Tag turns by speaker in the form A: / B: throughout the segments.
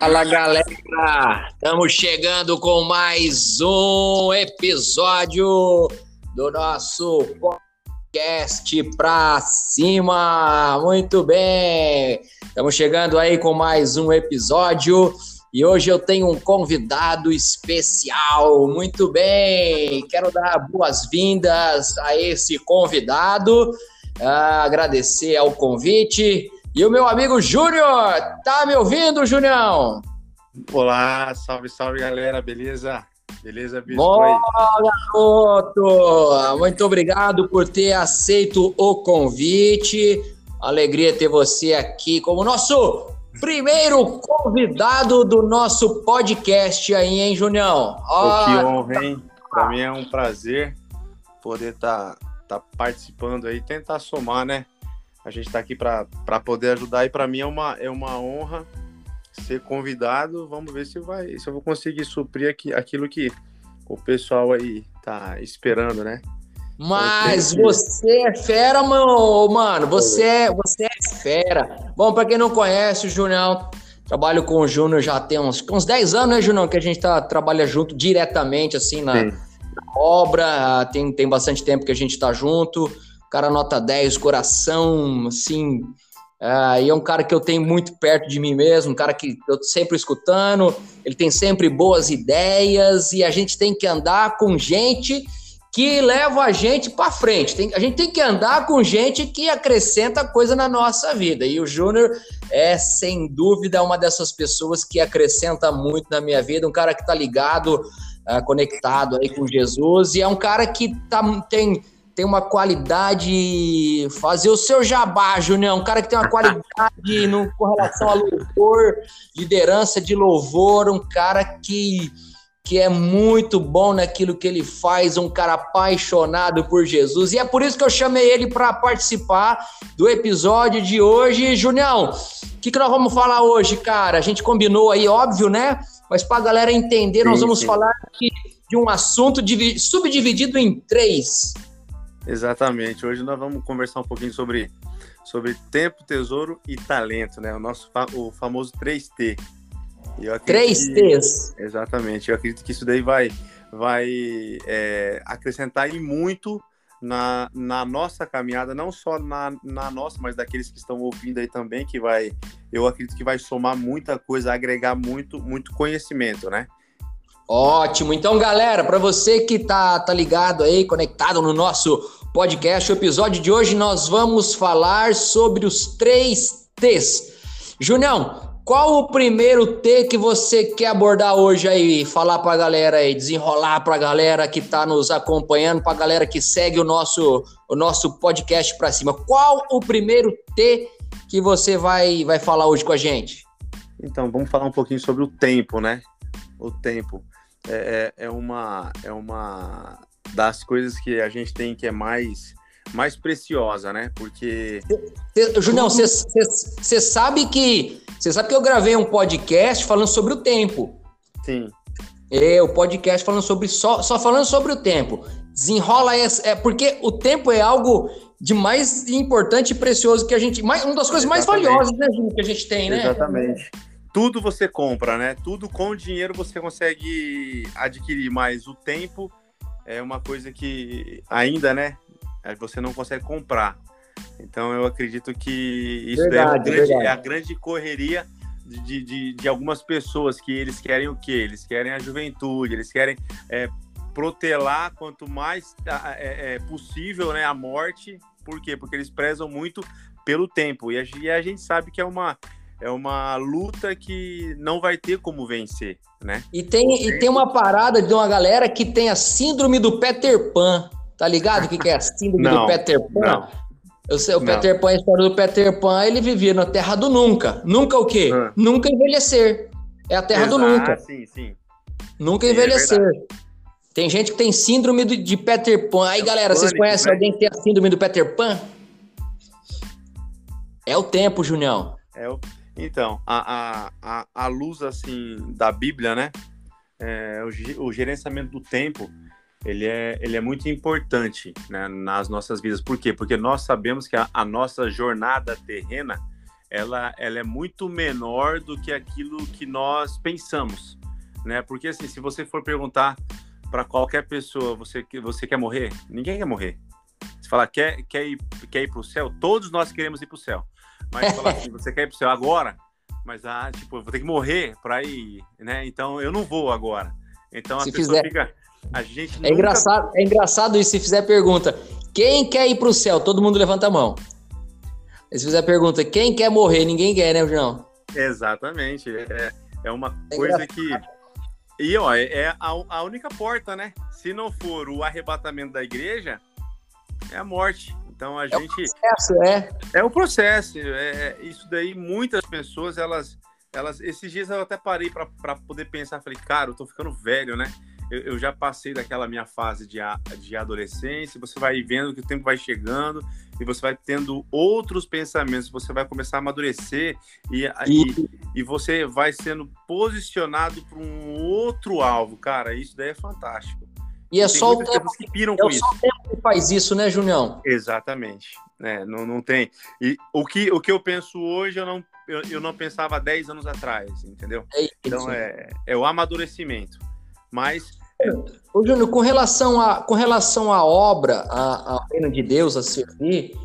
A: Fala galera, estamos chegando com mais um episódio do nosso podcast pra cima. Muito bem, estamos chegando aí com mais um episódio e hoje eu tenho um convidado especial. Muito bem, quero dar boas-vindas a esse convidado, ah, agradecer ao convite. E o meu amigo Júnior, tá me ouvindo, Junião?
B: Olá, salve, salve galera, beleza? Beleza,
A: bicho? Boa, garoto! Muito obrigado por ter aceito o convite. Alegria ter você aqui como nosso primeiro convidado do nosso podcast aí, hein, Junião?
B: Oh, que honra, hein? Para mim é um prazer poder estar tá, tá participando aí, tentar somar, né? A gente está aqui para poder ajudar e para mim é uma, é uma honra ser convidado. Vamos ver se vai, se eu vou conseguir suprir aqui, aquilo que o pessoal aí tá esperando, né?
A: Mas você é fera, mano. mano você, é, você é fera. Bom, para quem não conhece o Junião, trabalho com o Júnior já tem uns, uns 10 anos, né, Junião? Que a gente tá, trabalha junto diretamente, assim, na, na obra. Tem, tem bastante tempo que a gente tá junto cara nota 10, coração, assim. Uh, e é um cara que eu tenho muito perto de mim mesmo, um cara que eu tô sempre escutando, ele tem sempre boas ideias e a gente tem que andar com gente que leva a gente para frente. Tem, a gente tem que andar com gente que acrescenta coisa na nossa vida. E o Júnior é, sem dúvida, uma dessas pessoas que acrescenta muito na minha vida, um cara que tá ligado, uh, conectado aí com Jesus, e é um cara que tá, tem tem uma qualidade. Fazer o seu jabá, Junião. Um cara que tem uma qualidade no, com relação a louvor, liderança de louvor, um cara que, que é muito bom naquilo que ele faz, um cara apaixonado por Jesus. E é por isso que eu chamei ele para participar do episódio de hoje. Junião, o que, que nós vamos falar hoje, cara? A gente combinou aí, óbvio, né? Mas para a galera entender, nós vamos sim. falar de, de um assunto subdividido em três.
B: Exatamente. Hoje nós vamos conversar um pouquinho sobre, sobre tempo, tesouro e talento, né? O nosso o famoso 3T.
A: Três T's.
B: Exatamente. Eu acredito que isso daí vai, vai é, acrescentar e muito na, na nossa caminhada, não só na, na nossa, mas daqueles que estão ouvindo aí também, que vai, eu acredito que vai somar muita coisa, agregar muito, muito conhecimento, né?
A: Ótimo. Então, galera, para você que tá, tá ligado aí, conectado no nosso podcast, o episódio de hoje nós vamos falar sobre os três T's. Junião, qual o primeiro T que você quer abordar hoje aí? Falar pra galera aí, desenrolar pra galera que tá nos acompanhando, pra galera que segue o nosso, o nosso podcast pra cima. Qual o primeiro T que você vai, vai falar hoje com a gente?
B: Então, vamos falar um pouquinho sobre o tempo, né? O tempo é, é, é, uma, é uma das coisas que a gente tem que é mais mais preciosa, né? Porque.
A: Julião, você sabe que. Você sabe que eu gravei um podcast falando sobre o tempo.
B: Sim.
A: É, o podcast falando sobre. Só, só falando sobre o tempo. Desenrola essa. É, porque o tempo é algo de mais importante e precioso que a gente. Mais, uma das coisas Exatamente. mais valiosas, né, que a gente tem, né?
B: Exatamente tudo você compra, né? Tudo com dinheiro você consegue adquirir, mas o tempo é uma coisa que ainda, né? É, você não consegue comprar. Então eu acredito que isso verdade, é, grande, é, a grande correria de, de, de, algumas pessoas que eles querem o quê? Eles querem a juventude, eles querem é, protelar quanto mais é, é, possível né, a morte. Por quê? Porque eles prezam muito pelo tempo. E a, e a gente sabe que é uma, é uma luta que não vai ter como vencer, né?
A: E tem, e tem uma parada de uma galera que tem a síndrome do Peter Pan. Tá ligado o que, que é a síndrome não, do Peter Pan? Não. Eu sei, o não. Peter Pan, a história do Peter Pan, ele vivia na terra do nunca. Nunca o quê? Ah. Nunca envelhecer. É a terra Exato, do nunca.
B: Sim, sim.
A: Nunca sim, é envelhecer. É tem gente que tem síndrome de Peter Pan. Aí, é galera, vocês conhecem né? alguém que tem a síndrome do Peter Pan? É o tempo, Junião.
B: É o então, a, a, a, luz, assim, da Bíblia, né? É, o, o, gerenciamento do tempo, ele é, ele é muito importante né, nas nossas vidas. Por quê? Porque nós sabemos que a, a nossa jornada terrena, ela, ela é muito menor do que aquilo que nós pensamos, né? Porque assim, se você for perguntar para qualquer pessoa, você, você quer morrer? Ninguém quer morrer. Se falar, quer, quer ir, quer ir para o céu? Todos nós queremos ir para o céu. Mas falar assim, você quer ir para o céu agora? Mas, ah, tipo, eu vou ter que morrer para ir, né? Então, eu não vou agora. Então, a
A: se
B: pessoa
A: fizer...
B: fica... A gente
A: é,
B: nunca...
A: engraçado, é engraçado isso, se fizer pergunta, quem quer ir para o céu? Todo mundo levanta a mão. Se fizer pergunta, quem quer morrer? Ninguém quer, né, João?
B: Exatamente. É, é uma é coisa que e ó, é, é a, a única porta, né? Se não for o arrebatamento da igreja, é a morte. Então a
A: é
B: gente.
A: O processo, é.
B: É o processo. É, isso daí, muitas pessoas, elas. elas esses dias eu até parei para poder pensar, falei, cara, eu tô ficando velho, né? eu, eu, já passei daquela minha fase de, de adolescência, você vai vendo que o tempo vai chegando e você vai tendo outros pensamentos, você vai começar a amadurecer e, e, e você vai sendo posicionado para um outro alvo. Cara, isso daí é fantástico.
A: E é só o tempo que piram é com isso. o tempo que faz isso, né, Junião?
B: Exatamente. É, não, não tem. E o que, o que eu penso hoje, eu não, eu, eu não pensava 10 anos atrás, entendeu? É então é, é o amadurecimento. Mas
A: Ô, Júnior, com relação a com relação à obra, ao reino de Deus a servir,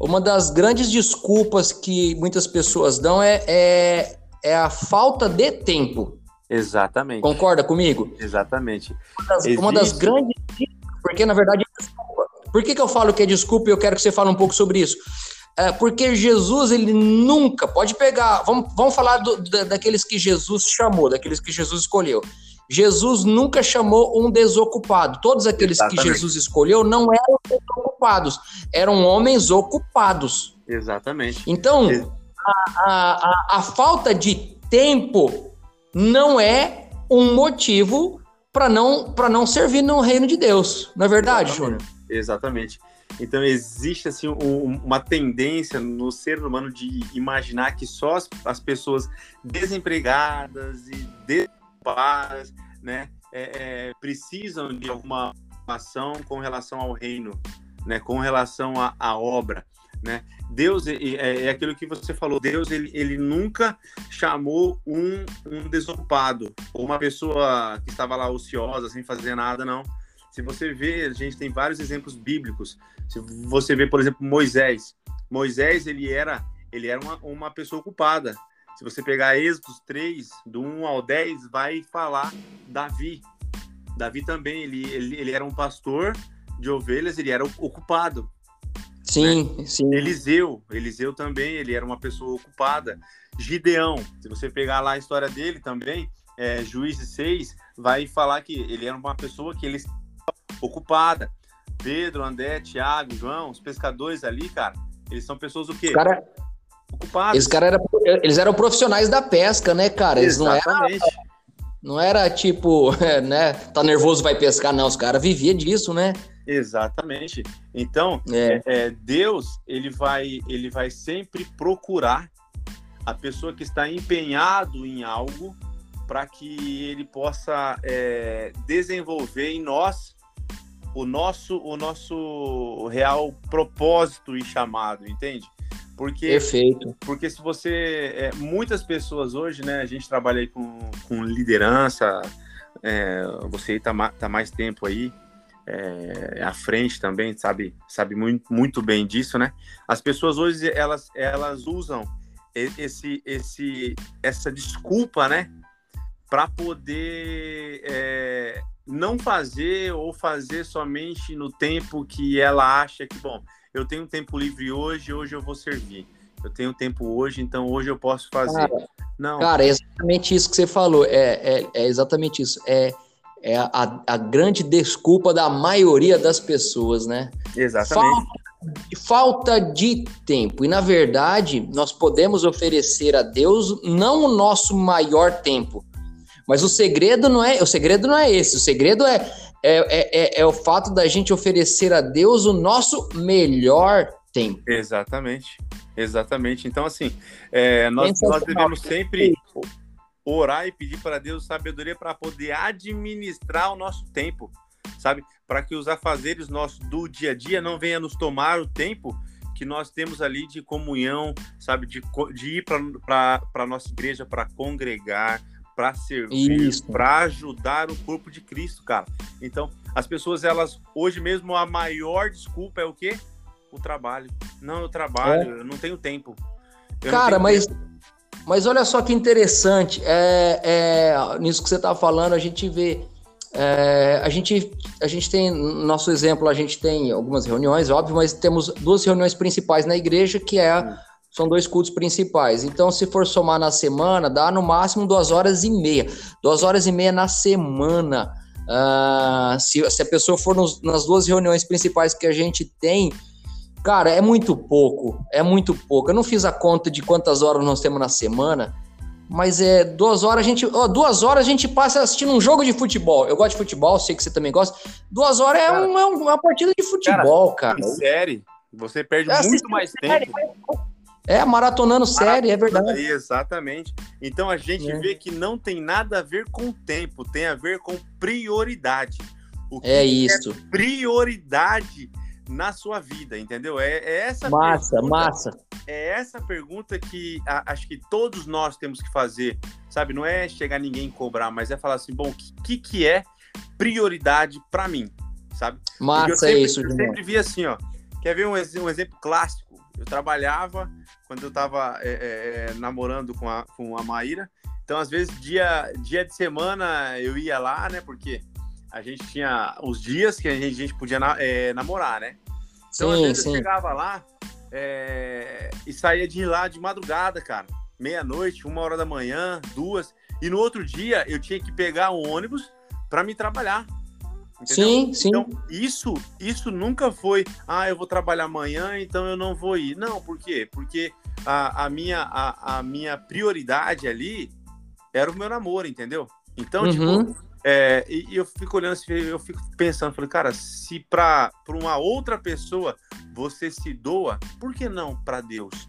A: uma das grandes desculpas que muitas pessoas dão é, é, é a falta de tempo.
B: Exatamente.
A: Concorda comigo?
B: Exatamente.
A: Uma das, Existe... uma das grandes porque na verdade. Por que, que eu falo que é desculpa e eu quero que você fale um pouco sobre isso? É porque Jesus, ele nunca, pode pegar, vamos, vamos falar do, da, daqueles que Jesus chamou, daqueles que Jesus escolheu. Jesus nunca chamou um desocupado. Todos aqueles Exatamente. que Jesus escolheu não eram desocupados, eram homens ocupados.
B: Exatamente.
A: Então, a, a, a falta de tempo não é um motivo para não, não servir no reino de Deus. Não é verdade, Júnior?
B: Exatamente. Então existe assim um, uma tendência no ser humano de imaginar que só as, as pessoas desempregadas e desocupadas né, é, é, precisam de alguma ação com relação ao reino, né, com relação à, obra. Né? Deus é, é, aquilo que você falou. Deus ele, ele nunca chamou um, um desocupado ou uma pessoa que estava lá ociosa sem fazer nada, não. Se você vê, a gente tem vários exemplos bíblicos. Se você vê, por exemplo, Moisés. Moisés ele era ele era uma, uma pessoa ocupada. Se você pegar Êxodos 3, do 1 ao 10, vai falar Davi. Davi também, ele, ele, ele era um pastor de ovelhas, ele era ocupado.
A: Sim, né? sim.
B: Eliseu, Eliseu também, ele era uma pessoa ocupada. Gideão, se você pegar lá a história dele também, é, Juízes 6, vai falar que ele era uma pessoa que ele ocupada. Pedro, André, Tiago, João, os pescadores ali, cara, eles são pessoas o quê?
A: Cara, ocupados. Eles, cara era, eles eram profissionais da pesca, né, cara? Eles Exatamente. não eram. Não era tipo, né? Tá nervoso, vai pescar, não. Os caras viviam disso, né?
B: Exatamente. Então, é. É, Deus ele vai, ele vai sempre procurar a pessoa que está empenhado em algo para que ele possa é, desenvolver em nós o nosso, o nosso real propósito e chamado, entende? Porque,
A: Perfeito.
B: Porque se você. É, muitas pessoas hoje, né? A gente trabalha aí com, com liderança, é, você está tá mais tempo aí. É, à frente também, sabe, sabe muito, muito bem disso, né? As pessoas hoje elas, elas usam esse, esse, essa desculpa, né, para poder é, não fazer ou fazer somente no tempo que ela acha que, bom, eu tenho tempo livre hoje, hoje eu vou servir. Eu tenho tempo hoje, então hoje eu posso fazer.
A: Cara, não. Cara, é exatamente isso que você falou. É, é, é exatamente isso. É, é a, a, grande desculpa da maioria das pessoas, né?
B: Exatamente.
A: Falta, falta de tempo. E na verdade, nós podemos oferecer a Deus não o nosso maior tempo, mas o segredo não é, o segredo não é esse. O segredo é é, é, é, é, o fato da gente oferecer a Deus o nosso melhor tempo.
B: Exatamente, exatamente. Então, assim, é, nós, nós devemos sempre orar e pedir para Deus sabedoria para poder administrar o nosso tempo, sabe? Para que os afazeres nossos do dia a dia não venham nos tomar o tempo que nós temos ali de comunhão, sabe, de, de ir para a nossa igreja para congregar, para servir, para ajudar o corpo de Cristo, cara. Então, as pessoas, elas, hoje mesmo, a maior desculpa é o quê? O trabalho. Não, eu trabalho, é. eu não tenho tempo.
A: Eu cara, tenho mas. Tempo. Mas olha só que interessante, é, é, nisso que você está falando, a gente vê é, a, gente, a gente tem, nosso exemplo, a gente tem algumas reuniões, óbvio, mas temos duas reuniões principais na igreja, que é, são dois cultos principais. Então, se for somar na semana, dá no máximo duas horas e meia. Duas horas e meia na semana. Uh, se, se a pessoa for nos, nas duas reuniões principais que a gente tem, cara, é muito pouco. É muito pouco. Eu não fiz a conta de quantas horas nós temos na semana, mas é duas horas a gente. Ó, duas horas a gente passa assistindo um jogo de futebol. Eu gosto de futebol, sei que você também gosta. Duas horas é cara, uma, uma partida de futebol, cara. cara.
B: Série, você perde é, muito mais tempo.
A: É, maratonando série, é verdade.
B: Exatamente. Então a gente é. vê que não tem nada a ver com tempo, tem a ver com prioridade.
A: O que é isso.
B: É prioridade na sua vida, entendeu? É, é essa
A: massa, pergunta, massa.
B: É essa pergunta que a, acho que todos nós temos que fazer, sabe? Não é chegar ninguém cobrar, mas é falar assim, bom, o que, que é prioridade para mim, sabe?
A: Massa sempre,
B: é
A: isso,
B: Eu sempre vi assim, ó. Quer ver um, um exemplo clássico? Eu trabalhava quando eu estava é, é, é, namorando com a, com a Maíra. Então, às vezes, dia, dia de semana eu ia lá, né? Porque a gente tinha os dias que a gente, a gente podia é, namorar, né? Então, sim, às vezes sim. eu chegava lá é, e saía de lá de madrugada, cara. Meia-noite, uma hora da manhã, duas. E no outro dia eu tinha que pegar um ônibus para me trabalhar.
A: Entendeu? Sim, sim.
B: Então, isso, isso nunca foi, ah, eu vou trabalhar amanhã, então eu não vou ir. Não, por quê? Porque a, a minha, a, a minha prioridade ali era o meu namoro, entendeu? Então, uhum. tipo, é, e, e, eu fico olhando assim, eu fico pensando, falei, cara, se para uma outra pessoa você se doa, por que não para Deus?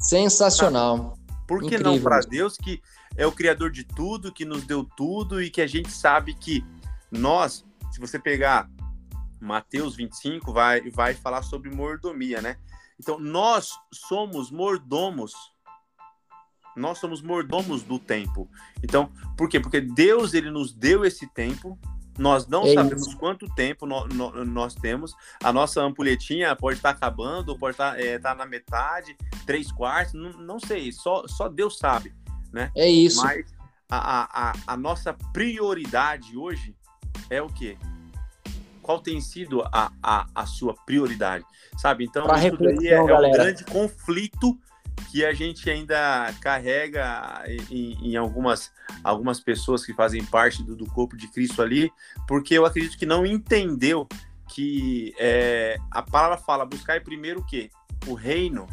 A: Sensacional.
B: Por que Incrível. não para Deus, que é o Criador de tudo, que nos deu tudo e que a gente sabe que nós, se você pegar Mateus 25, vai, vai falar sobre mordomia, né? Então, nós somos mordomos nós somos mordomos do tempo. Então, por quê? Porque Deus ele nos deu esse tempo. Nós não é sabemos isso. quanto tempo no, no, nós temos. A nossa ampulhetinha pode estar acabando, pode estar, é, estar na metade, três quartos, não, não sei. Só, só Deus sabe, né?
A: É isso.
B: Mas a, a, a nossa prioridade hoje é o quê? Qual tem sido a, a, a sua prioridade? Sabe? Então,
A: pra isso daí é, é um
B: grande conflito que a gente ainda carrega em, em, algumas, algumas pessoas que fazem parte do, do, corpo de Cristo ali, porque eu acredito que não entendeu que é, a palavra fala buscar primeiro o quê? O reino.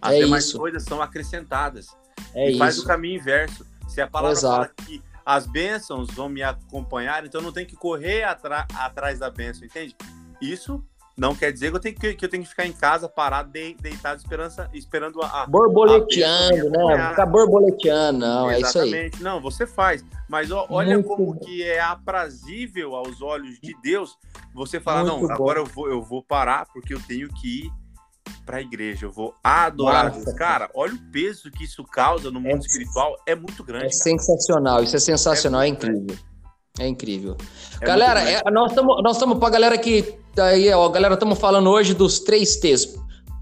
B: As é demais isso. coisas são acrescentadas. É e faz o caminho inverso. Se a palavra Exato. fala que as bênçãos vão me acompanhar, então não tem que correr atrás da bênção, entende? Isso não quer dizer que eu tenho que, que, eu tenho que ficar em casa parado, de, deitado, esperança, esperando a.
A: Borboleteando, né? Ficar borboleteando, não, Exatamente. é isso aí.
B: Não, você faz. Mas ó, olha Muito como bom. que é aprazível aos olhos de Deus você falar, Muito não, bom. agora eu vou, eu vou parar porque eu tenho que ir para a igreja, eu vou adorar Nossa. Cara, olha o peso que isso causa no mundo é, espiritual, é muito grande. É
A: cara. sensacional, isso é sensacional, é, é incrível. É incrível. É galera, é, nós estamos nós para a galera que tá aí, ó, galera, estamos falando hoje dos três T's.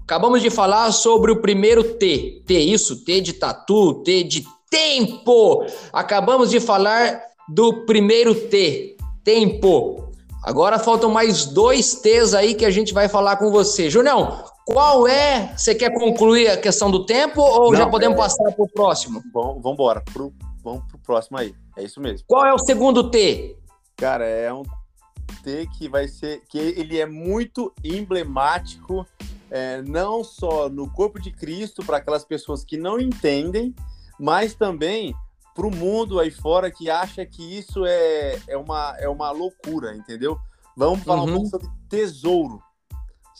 A: Acabamos de falar sobre o primeiro T. T isso, T de tatu, T de tempo. Acabamos de falar do primeiro T, tempo. Agora faltam mais dois T's aí que a gente vai falar com você. Junião, qual é? Você quer concluir a questão do tempo ou Não, já podemos é... passar para o próximo?
B: Bom, vamos embora. Pro, vamos para o próximo aí. É isso mesmo.
A: Qual é o segundo T?
B: Cara, é um T que vai ser. que ele é muito emblemático, é, não só no corpo de Cristo, para aquelas pessoas que não entendem, mas também para o mundo aí fora que acha que isso é, é, uma, é uma loucura, entendeu? Vamos falar uhum. um pouco sobre tesouro.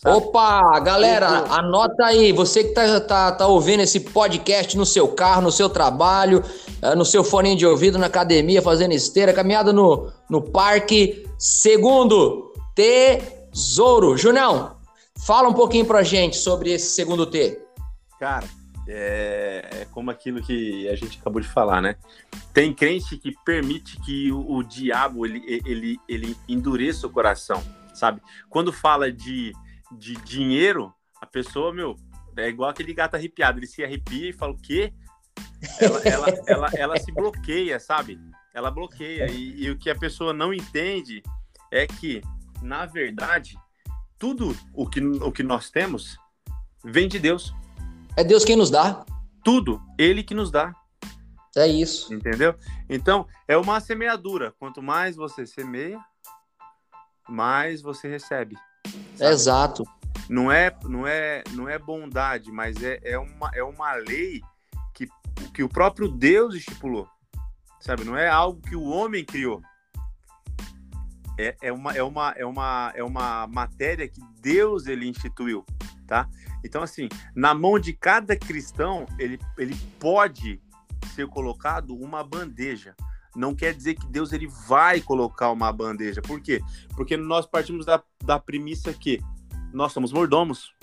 A: Sabe? Opa, galera, anota aí. Você que tá, tá, tá ouvindo esse podcast no seu carro, no seu trabalho, eh, no seu fone de ouvido, na academia, fazendo esteira, caminhada no, no parque. Segundo, tesouro. Junão, Fala um pouquinho pra gente sobre esse segundo T.
B: Cara, é, é, como aquilo que a gente acabou de falar, né? Tem crente que permite que o, o diabo ele, ele, ele endureça o coração, sabe? Quando fala de, de dinheiro, a pessoa, meu, é igual aquele gato arrepiado, ele se arrepia e fala o quê? Ela, ela, ela, ela se bloqueia, sabe? Ela bloqueia. E, e o que a pessoa não entende é que, na verdade, tudo o que, o que nós temos vem de Deus.
A: É Deus quem nos dá.
B: Tudo, Ele que nos dá.
A: É isso.
B: Entendeu? Então, é uma semeadura. Quanto mais você semeia, mais você recebe.
A: Sabe? Exato.
B: Não é, não é, não é bondade, mas é, é, uma, é uma lei que, que o próprio Deus estipulou. Sabe? Não é algo que o homem criou. É, é, uma, é, uma, é, uma, é uma matéria que Deus ele instituiu, tá? Então, assim, na mão de cada cristão, ele, ele pode ser colocado uma bandeja. Não quer dizer que Deus ele vai colocar uma bandeja. Por quê? Porque nós partimos da, da premissa que nós somos mordomos.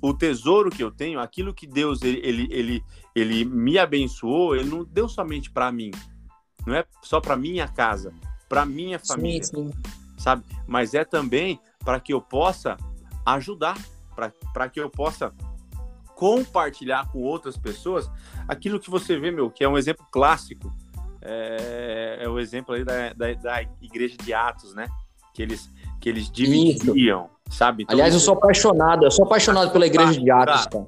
B: O tesouro que eu tenho, aquilo que Deus ele, ele, ele, ele me abençoou, ele não deu somente para mim. Não é só para minha casa, para minha família. Sim, sim. Sabe? Mas é também para que eu possa ajudar para que eu possa compartilhar com outras pessoas aquilo que você vê, meu, que é um exemplo clássico. É, é o exemplo aí da, da, da, igreja de Atos, né? Que eles, que eles dividiam, isso. sabe?
A: Então, Aliás, eu sou apaixonado, eu sou apaixonado pela igreja de Atos, cara.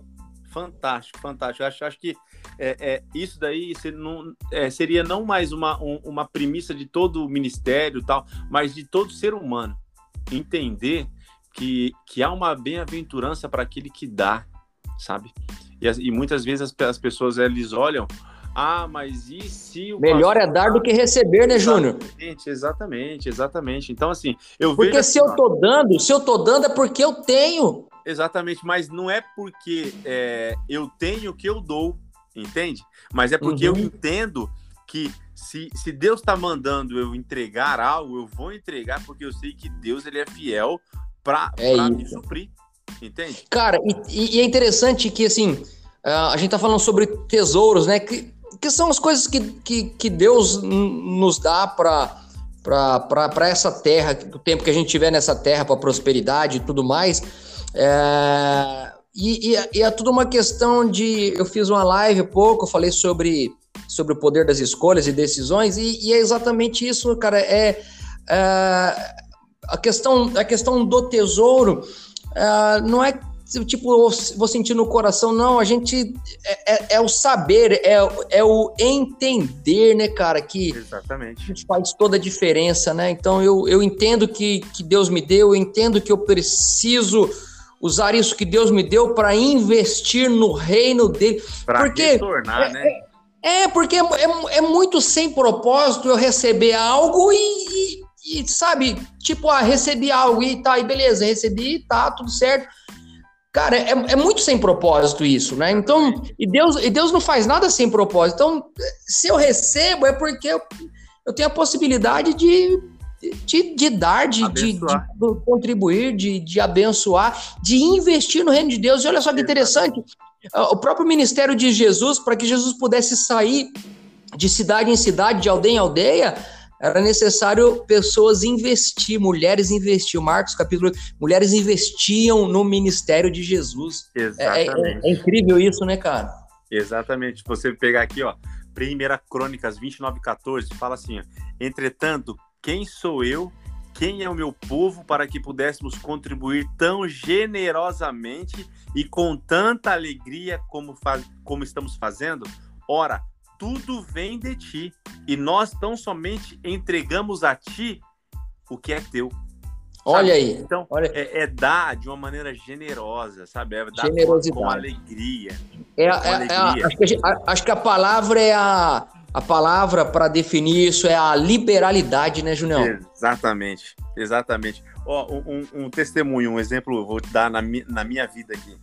B: Fantástico, fantástico. Acho, acho que é, é, isso daí não, é, seria não mais uma, um, uma premissa de todo o ministério tal, mas de todo ser humano. Entender que, que há uma bem-aventurança para aquele que dá, sabe? E, e muitas vezes as, as, pessoas eles olham, ah, mas e se o
A: melhor é dar do que receber, né, Júnior?
B: Exatamente, exatamente, exatamente. Então assim, eu
A: porque vejo se assim, eu tô dando, se eu tô dando é porque eu tenho.
B: Exatamente, mas não é porque é, eu tenho que eu dou, entende? Mas é porque uhum. eu entendo que se, se Deus está mandando eu entregar algo, eu vou entregar porque eu sei que Deus ele é fiel para é me suprir. Entende?
A: Cara, e, e, é interessante que, assim, a gente tá falando sobre tesouros, né? Que, que são as coisas que, que, que Deus nos dá para para essa terra, o tempo que a gente tiver nessa terra, para prosperidade e tudo mais. É, e, e, e, é tudo uma questão de. Eu fiz uma live há pouco, falei sobre, sobre o poder das escolhas e decisões, e, e é exatamente isso, cara. É, é a questão, a questão do tesouro uh, não é tipo, vou sentir no coração, não, a gente é, é, é, o saber, é, é o entender, né, cara, que
B: Exatamente.
A: faz toda a diferença, né? Então eu, eu entendo que, que Deus me deu, eu entendo que eu preciso usar isso que Deus me deu para investir no reino dele.
B: Para porque retornar, é, né?
A: É, é porque é, é, é, muito sem propósito eu receber algo e, e, sabe, tipo, ah, recebi algo e tá, e beleza, recebi, tá, tudo certo. Cara, é, é muito sem propósito isso, né? Então, e Deus, e Deus não faz nada sem propósito. Então, se eu recebo, é porque eu, eu tenho a possibilidade de, de, de dar, de, de, de, contribuir, de, de abençoar, de investir no reino de Deus. E olha só que interessante, o próprio ministério de Jesus, para que Jesus pudesse sair de cidade em cidade, de aldeia em aldeia, era necessário pessoas investir, mulheres investir. Marcos capítulo 8, mulheres investiam no ministério de Jesus. Exatamente. É, é, é, incrível isso, né, cara?
B: Exatamente. Você pegar aqui, ó, Primeira Crônicas 29, 14, fala assim: ó, entretanto, quem sou eu? Quem é o meu povo para que pudéssemos contribuir tão generosamente e com tanta alegria como, faz, como estamos fazendo? Ora, tudo vem de ti, e nós tão somente entregamos a ti o que é teu.
A: Olha aí.
B: Então,
A: olha.
B: É, é, dar de uma maneira generosa, sabe? É dar Generosidade. com, com alegria.
A: É, com é, alegria. É, acho, que a, acho, que a, palavra é a. A palavra para definir isso é a liberalidade, né, Junião?
B: Exatamente, exatamente. Ó, um, um, testemunho, um exemplo, vou te dar na, na minha vida aqui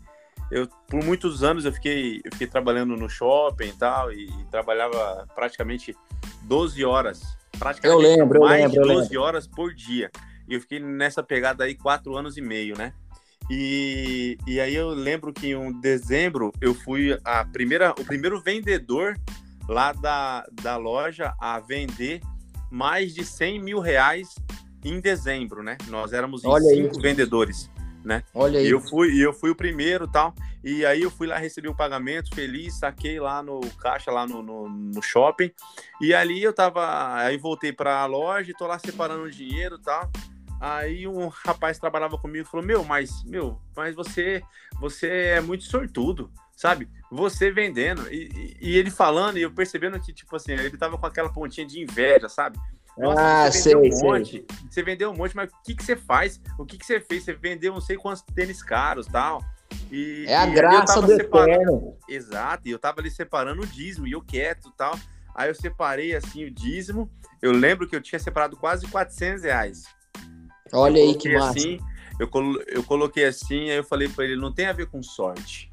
B: eu por muitos anos eu fiquei, eu fiquei trabalhando no shopping e tal, e, e trabalhava praticamente 12 horas. Praticamente
A: eu lembro,
B: mais
A: eu lembro,
B: de 12 horas por dia. E eu fiquei nessa pegada aí quatro anos e meio, né? E, e aí eu lembro que em um dezembro eu fui a primeira, o primeiro vendedor lá da, da loja a vender mais de 100 mil reais em dezembro, né? Nós éramos Olha cinco vendedores, né?
A: Olha aí.
B: E eu fui, eu fui o primeiro tal. E aí eu fui lá receber o pagamento, feliz, saquei lá no caixa, lá no, no, no shopping. E ali eu tava. Aí voltei para a loja, tô lá separando o dinheiro tal. Aí um rapaz trabalhava comigo e falou: Meu, mas, meu, mas você, você é muito sortudo, sabe? Você vendendo. E, e, ele falando, e eu percebendo que, tipo assim, ele tava com aquela pontinha de inveja, sabe?
A: Nossa, ah, você vendeu sei, um
B: monte, sei. você vendeu um monte, mas o que, que você faz? O que, que você fez? Você vendeu não sei quantos tênis caros tal.
A: E, é a graça do eterno.
B: Exato, e eu tava ali separando o dízimo, e eu quieto tal. Aí eu separei assim o dízimo. Eu lembro que eu tinha separado quase 400 reais.
A: Olha aí que massa.
B: Assim, eu, colo eu coloquei assim, aí eu falei para ele, não tem a ver com sorte.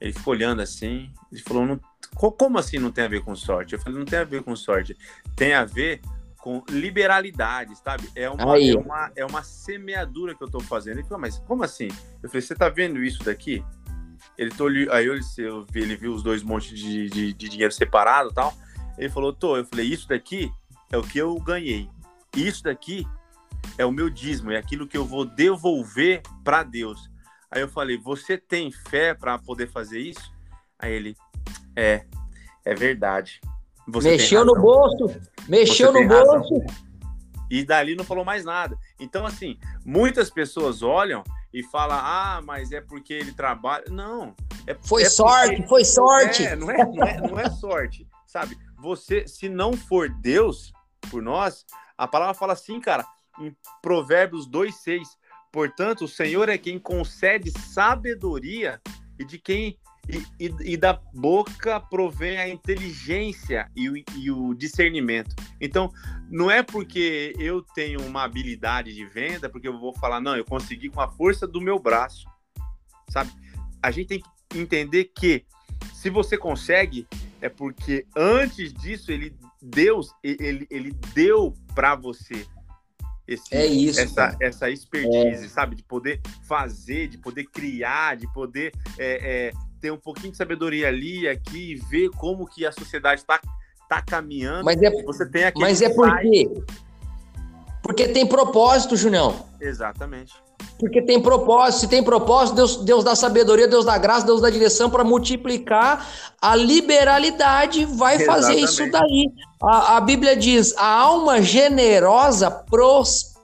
B: Ele ficou olhando assim, ele falou, não, como assim não tem a ver com sorte? Eu falei, não tem a ver com sorte, tem a ver com liberalidade, sabe? É uma, é uma, é uma semeadura que eu estou fazendo. Ele falou, mas como assim? Eu falei, você tá vendo isso daqui? Ele tô, aí eu, eu vi, ele viu os dois montes de, de, de dinheiro separado tal. Ele falou, tô. Eu falei, isso daqui é o que eu ganhei. Isso daqui é o meu dízimo, é aquilo que eu vou devolver para Deus. Aí eu falei, você tem fé para poder fazer isso? Aí ele, é, é verdade.
A: Você mexeu no bolso, mexeu no bolso.
B: E dali não falou mais nada. Então, assim, muitas pessoas olham e falam, ah, mas é porque ele trabalha. Não. É,
A: foi
B: é
A: sorte, porque... foi sorte.
B: É, não, é, não, é, não é sorte, sabe? Você, se não for Deus por nós, a palavra fala assim, cara, em Provérbios 2,6. Portanto, o Senhor é quem concede sabedoria e de quem e, e, e, da boca provém a inteligência e o, e o, discernimento. Então, não é porque eu tenho uma habilidade de venda, porque eu vou falar, não, eu consegui com a força do meu braço, sabe? A gente tem que entender que se você consegue, é porque antes disso, ele Deus, ele, ele deu para você esse,
A: é isso,
B: essa, essa expertise, é. sabe? De poder fazer, de poder criar, de poder é, é, ter um pouquinho de sabedoria ali aqui e ver como que a sociedade está tá caminhando.
A: Mas é, você tem mas é porque, porque tem propósito, Junão.
B: Exatamente.
A: Porque tem propósito, se tem propósito, Deus, Deus dá sabedoria, Deus dá graça, Deus dá direção para multiplicar. A liberalidade vai fazer Exatamente. isso daí. A, a Bíblia diz: a alma generosa prosperará.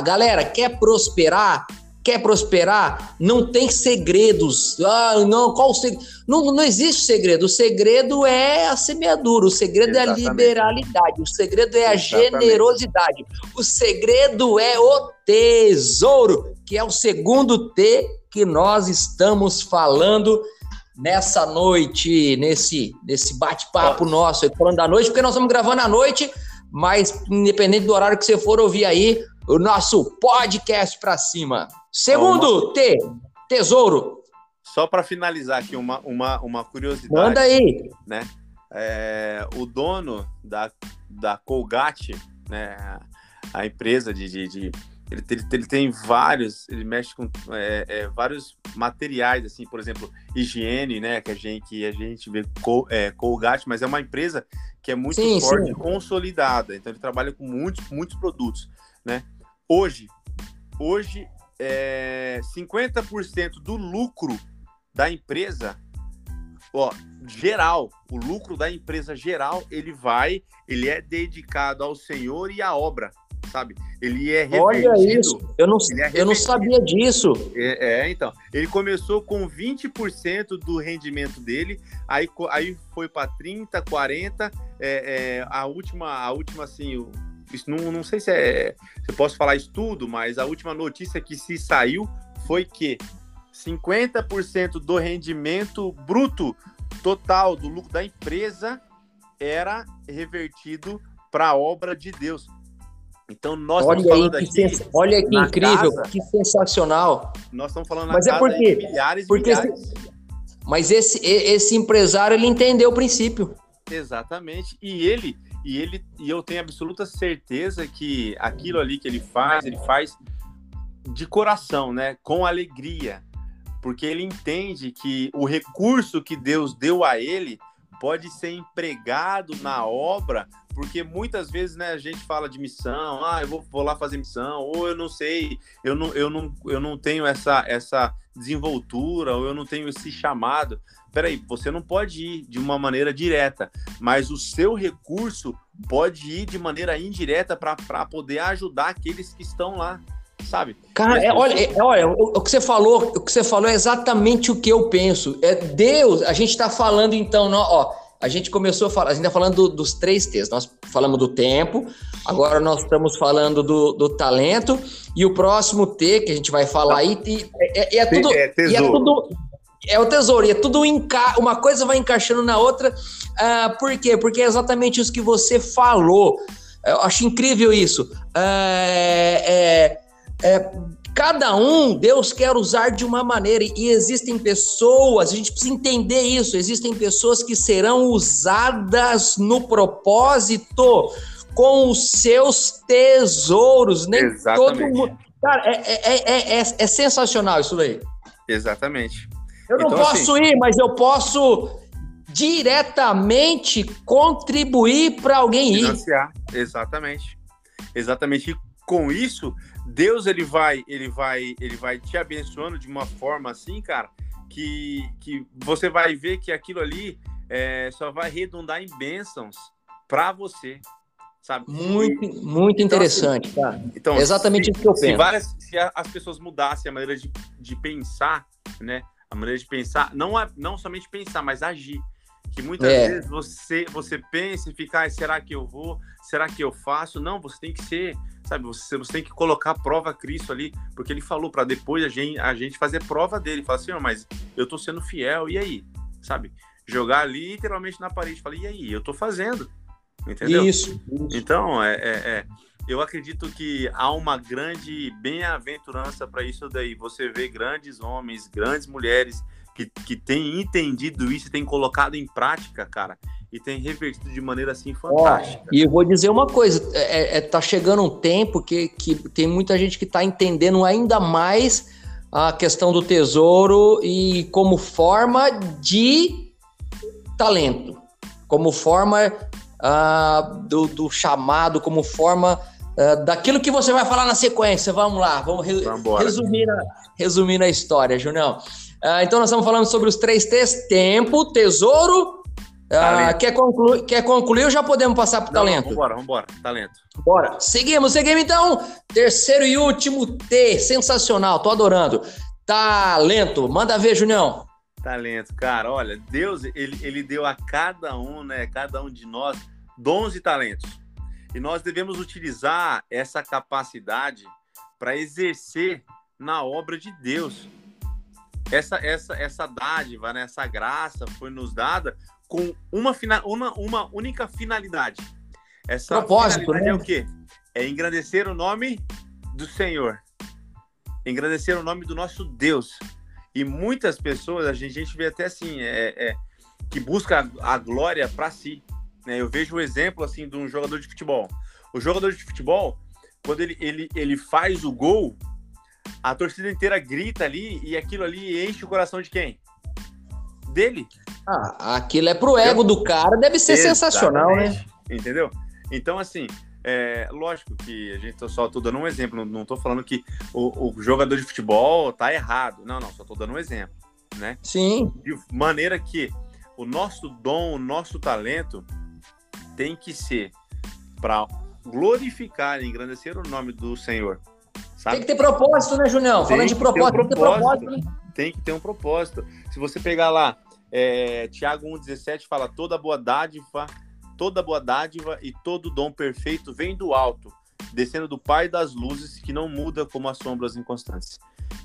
A: Galera, quer prosperar? Quer prosperar? Não tem segredos. Ah, não, qual o segredo? Não, não existe segredo. O segredo é a semeadura, o segredo Exatamente. é a liberalidade, o segredo é a Exatamente. generosidade, o segredo é o tesouro, que é o segundo T que nós estamos falando nessa noite, nesse, nesse bate-papo nosso, falando da noite, porque nós estamos gravando à noite, mas independente do horário que você for ouvir aí, o nosso podcast para cima. Segundo. T, tesouro.
B: Só para finalizar aqui, uma, uma, uma curiosidade.
A: Manda aí.
B: Né? É, o dono da, da Colgate, né, a empresa de, de, de ele, ele, ele, tem vários, ele mexe com é, é, vários materiais, assim, por exemplo, higiene, né, que a gente, que a gente vê Col, é, Colgate, mas é uma empresa que é muito sim, forte, sim. consolidada, então ele trabalha com muitos, muitos produtos, né. Hoje, hoje é, 50% do lucro da empresa, ó, geral, o lucro da empresa geral, ele vai, ele é dedicado ao Senhor e à obra, sabe? Ele é
A: revertido. Olha isso, eu não, é eu não sabia disso.
B: É, é, então, ele começou com 20% do rendimento dele, aí, aí foi para 30, 40, é, é, a última, a última assim, isso não, não sei se é, se eu posso falar isso tudo, mas a última notícia que se saiu foi que 50% do rendimento bruto total do lucro da empresa era revertido para a obra de Deus. Então nós
A: olha estamos falando aí, que aqui, sens... olha que incrível, casa, que sensacional.
B: Nós estamos falando
A: Mas é porque,
B: milhares
A: porque milhares. Esse... Mas esse, esse empresário ele entendeu o princípio.
B: Exatamente. E ele e ele e eu tenho absoluta certeza que aquilo ali que ele faz, ele faz de coração, né? Com alegria, porque ele entende que o recurso que Deus deu a ele pode ser empregado na obra, porque muitas vezes né, a gente fala de missão, ah, eu vou, vou lá fazer missão, ou eu não sei, eu não, eu não, eu não tenho essa, essa desenvoltura, ou eu não tenho esse chamado. Peraí, você não pode ir de uma maneira direta, mas o seu recurso pode ir de maneira indireta para poder ajudar aqueles que estão lá sabe?
A: Cara, é, olha, é, olha, o, o, que você falou, o que você falou é exatamente o que eu penso. É Deus, a gente está falando então, ó, a gente começou a falar, a gente está falando do, dos três T's. Nós falamos do tempo, agora nós estamos falando do, do talento, e o próximo T que a gente vai falar aí é, é, é tudo. É, é tudo é o tesouro, e é tudo enca... uma coisa vai encaixando na outra. Uh, por quê? Porque é exatamente isso que você falou. Eu acho incrível isso. Uh, é, é, cada um Deus quer usar de uma maneira e existem pessoas, a gente precisa entender isso, existem pessoas que serão usadas no propósito com os seus tesouros, nem Exatamente. todo mundo. Cara, é, é, é, é, sensacional isso daí.
B: Exatamente.
A: Eu não então, posso assim, ir, mas eu posso diretamente contribuir para alguém
B: financiar. ir. Exatamente. Exatamente. E com isso, Deus ele vai, ele vai, ele vai te abençoando de uma forma assim, cara, que, que você vai ver que aquilo ali é, só vai redundar em bênçãos para você, sabe?
A: Muito, muito então, interessante, assim, cara. Então, exatamente se, isso que eu
B: se
A: penso.
B: Várias, se as pessoas mudassem a maneira de, de pensar, né? A maneira de pensar, não, não somente pensar, mas agir. Que muitas é. vezes você, você pensa e fica, ah, será que eu vou? Será que eu faço? Não, você tem que ser sabe? Você, você tem que colocar a prova a Cristo ali, porque ele falou para depois a gente, a gente fazer prova dele. Fala assim, oh, mas eu tô sendo fiel, e aí? Sabe? Jogar literalmente na parede. Falei, e aí? Eu tô fazendo. Entendeu?
A: Isso. isso.
B: Então, é, é, é, eu acredito que há uma grande bem-aventurança para isso daí. Você vê grandes homens, grandes mulheres que, que têm entendido isso e têm colocado em prática, cara e tem revertido de maneira assim fantástica.
A: e eu vou dizer uma coisa: é, é, tá chegando um tempo que, que tem muita gente que está entendendo ainda mais a questão do tesouro e como forma de talento, como forma uh, do, do, chamado, como forma uh, daquilo que você vai falar na sequência. Vamos lá, vamos re resumir, a, resumir a história, Junão. Uh, então, nós estamos falando sobre os três T's: tempo, tesouro ah, quer, concluir, quer concluir ou já podemos passar para o talento?
B: Vambora, vambora. Talento.
A: Bora. Seguimos, seguimos então. Terceiro e último T. Sensacional, tô adorando. Talento. Manda ver, Junião.
B: Talento, cara. Olha, Deus, ele, ele deu a cada um, né? Cada um de nós, dons e talentos. E nós devemos utilizar essa capacidade para exercer na obra de Deus. Essa, essa, essa dádiva, né? essa graça foi nos dada com uma, fina, uma, uma única finalidade. Essa
A: Propósito, finalidade
B: né? é o quê? É engrandecer o nome do Senhor. Engrandecer o nome do nosso Deus. E muitas pessoas, a gente, a gente vê até assim, é, é que busca a, a glória para si. Né? Eu vejo o um exemplo assim de um jogador de futebol. O jogador de futebol, quando ele, ele, ele faz o gol, a torcida inteira grita ali e aquilo ali enche o coração de quem? Dele.
A: Ah, aquilo é pro ego do cara, deve ser Exatamente. sensacional, né?
B: Entendeu? Então, assim, é, lógico que a gente só tô dando um exemplo, não, tô falando que o, o, jogador de futebol tá errado. Não, não, só tô dando um exemplo, né?
A: Sim.
B: De maneira que o nosso dom, o nosso talento tem que ser para glorificar e engrandecer o nome do Senhor. Sabe?
A: Tem que ter propósito, né, Junião? Falando de propósito,
B: um propósito, tem que ter propósito. Né? Tem que ter um propósito. Se você pegar lá é, Tiago 1,17 fala: toda boa dádiva, toda boa dádiva e todo dom perfeito vem do alto, descendo do Pai das luzes, que não muda como as sombras inconstantes.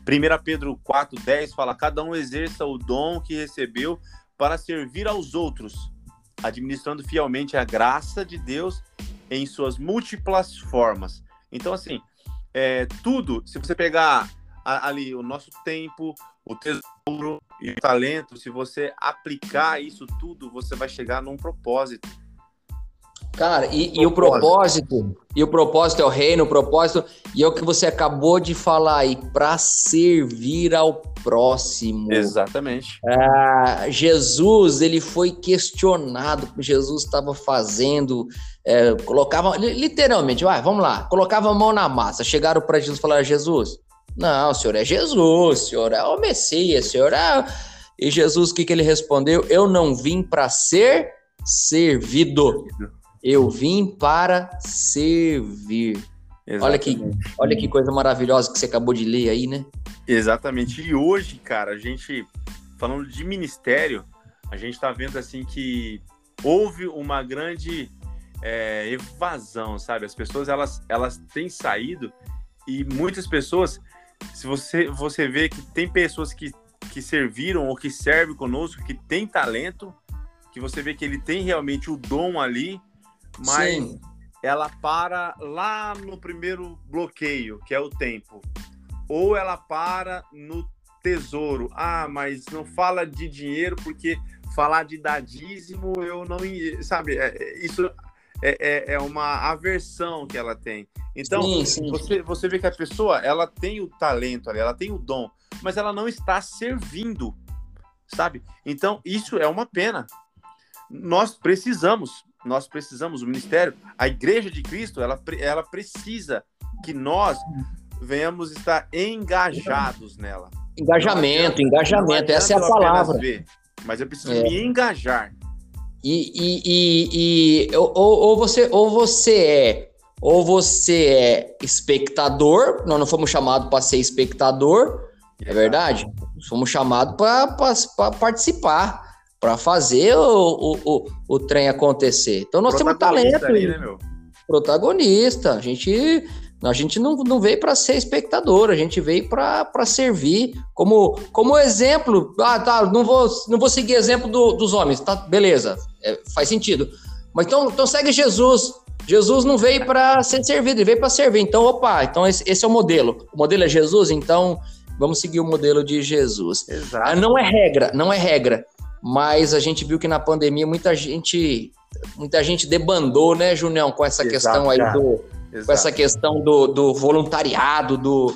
B: 1 Pedro 4,10 fala: cada um exerça o dom que recebeu para servir aos outros, administrando fielmente a graça de Deus em suas múltiplas formas. Então, assim, é, tudo, se você pegar ali o nosso tempo, o tesouro e o talento, se você aplicar isso tudo, você vai chegar num propósito.
A: Cara, e, e, o propósito, e o propósito é o reino, o propósito, e é o que você acabou de falar aí, para servir ao próximo.
B: Exatamente.
A: Ah, Jesus, ele foi questionado, o que Jesus estava fazendo, é, colocava, literalmente, vai, vamos lá, colocava a mão na massa, chegaram para Jesus e falaram, Jesus, não, o senhor é Jesus, o senhor é o Messias, o senhor é... E Jesus, o que, que ele respondeu? Eu não vim para ser servido. Eu vim para servir. Olha que, olha que coisa maravilhosa que você acabou de ler aí, né?
B: Exatamente. E hoje, cara, a gente, falando de ministério, a gente está vendo assim que houve uma grande é, evasão, sabe? As pessoas elas, elas têm saído e muitas pessoas, se você, você vê que tem pessoas que, que serviram ou que servem conosco, que tem talento, que você vê que ele tem realmente o dom ali, mas Sim. ela para lá no primeiro bloqueio, que é o tempo. Ou ela para no tesouro. Ah, mas não fala de dinheiro porque falar de dadísimo eu não. Sabe, é, é, isso é, é, é, uma aversão que ela tem. Então, sim, sim. Você, você vê que a pessoa ela tem o talento ali, ela tem o dom, mas ela não está servindo, sabe? Então, isso é uma pena. Nós precisamos nós precisamos, o ministério, a igreja de Cristo, ela, ela precisa que nós venhamos estar engajados nela.
A: Engajamento, engajamento, essa é a palavra. Ver,
B: mas eu preciso é. me engajar.
A: E, e, e, e ou, ou, você, ou você é ou você é espectador, nós não fomos chamados para ser espectador, é verdade? Fomos chamados para participar para fazer o, o, o, trem acontecer. Então nós temos talento. Ali, né, meu? Protagonista. A gente, a gente não, não veio para ser espectador, a gente veio para servir como, como exemplo. Ah, tá, não vou, não vou seguir exemplo do, dos homens, tá? Beleza, é, faz sentido. Mas então, então segue Jesus. Jesus não veio para ser servido, ele veio para servir. Então, opa, então esse, esse, é o modelo. O modelo é Jesus, então vamos seguir o modelo de Jesus. Exato. Ah, não é regra, não é regra mas a gente viu que na pandemia muita gente muita gente debandou, né, Junião, com essa Exato, questão aí do Exato. com essa questão do, do voluntariado, do,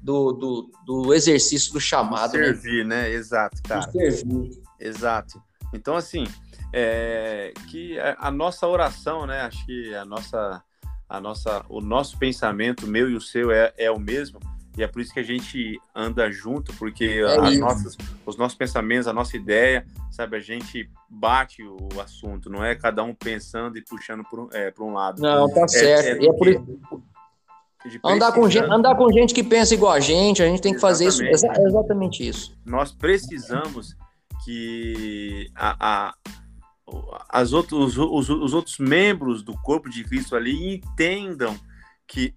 A: do, do, do, exercício do chamado.
B: Né? Servir, né? né? Exato, cara. servir. Exato. Então, assim, é, que a, nossa oração, né? Acho que a nossa, a nossa, o nosso pensamento, meu e o seu, é, é o mesmo e é por isso que a gente anda junto, porque é nossas, os nossos pensamentos, a nossa ideia, sabe, a gente bate o assunto, não é cada um pensando e puxando para é, um lado.
A: Não, tá é, certo. É, é por isso. Andar com, gente, andar com gente que pensa igual a gente, a gente tem que fazer isso. É exatamente isso.
B: Nós precisamos que a, a as outros, os, os outros membros do corpo de Cristo ali entendam que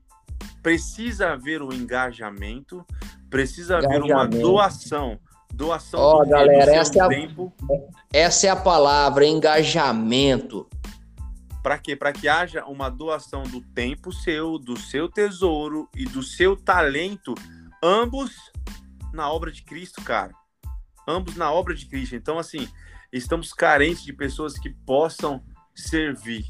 B: precisa haver um engajamento, precisa engajamento. haver uma doação. Doação
A: Ó, oh, galera, essa é, a, tempo. essa é a palavra, engajamento.
B: Para quê? Para que haja uma doação do tempo seu, do seu tesouro e do seu talento, ambos na obra de Cristo, cara. Ambos na obra de Cristo. Então, assim, estamos carentes de pessoas que possam servir,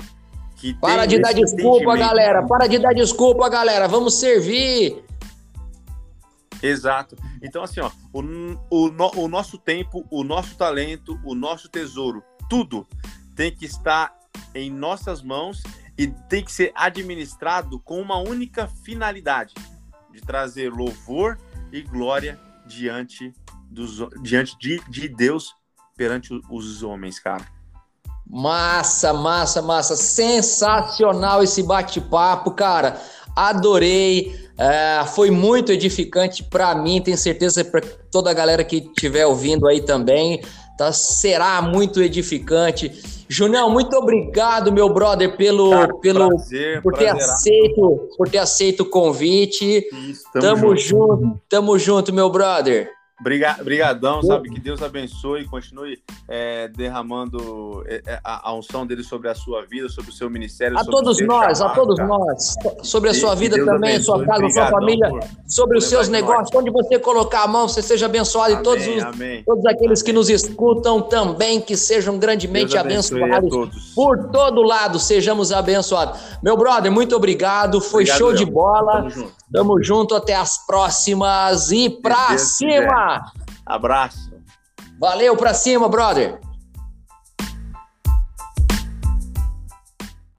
A: Para de dar desculpa, galera. Para de dar desculpa, galera. Vamos servir.
B: Exato. Então, assim, ó, o, o, o nosso tempo, o nosso talento, o nosso tesouro, tudo tem que estar em nossas mãos e tem que ser administrado com uma única finalidade: de trazer louvor e glória diante, dos, diante de, de Deus perante os homens, cara.
A: Massa, massa, massa. Sensacional esse bate-papo, cara. Adorei. É, foi muito edificante para mim, tenho certeza para toda a galera que estiver ouvindo aí também. Tá, será muito edificante. Junão, muito obrigado, meu brother, pelo, cara, pelo prazer, por ter aceito, por ter aceito o convite. Isso, tamo, tamo junto. junto, tamo junto, meu brother.
B: Brigadão, sabe? Que Deus abençoe e continue é, derramando é, é, a, a, unção dele sobre a sua vida, sobre o seu ministério.
A: A todos nós, chamado, a todos cara. nós. Sobre a sua vida também, abençoe, sua casa, sua família, por, sobre os seus negócios. Nós. Onde você colocar a mão, você seja abençoado. Amém, e todos, os, todos aqueles amém. que nos escutam também, que sejam grandemente abençoados. Por todo lado, sejamos abençoados. Meu brother, muito obrigado. Foi obrigado, show de bola. Tamo junto. Tamo junto. Até as próximas. E pra cima!
B: Abraço.
A: Valeu, pra cima, brother.